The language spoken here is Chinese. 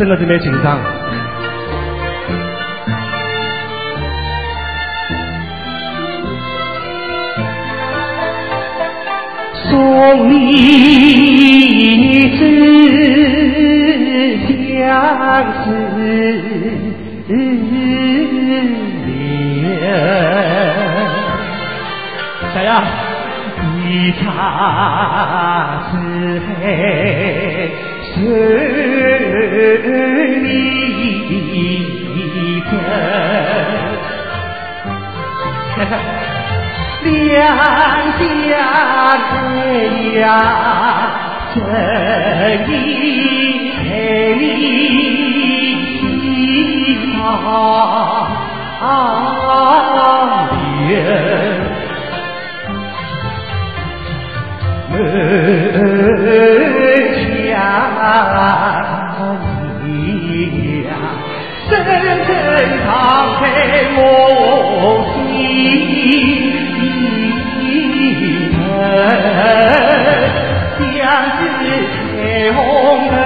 真的特别紧张。送你知相思恋，谁呀？一场是黑两相对呀，真意陪你心上人。门下啊你呀，深深藏在我心头，相知彩虹啊。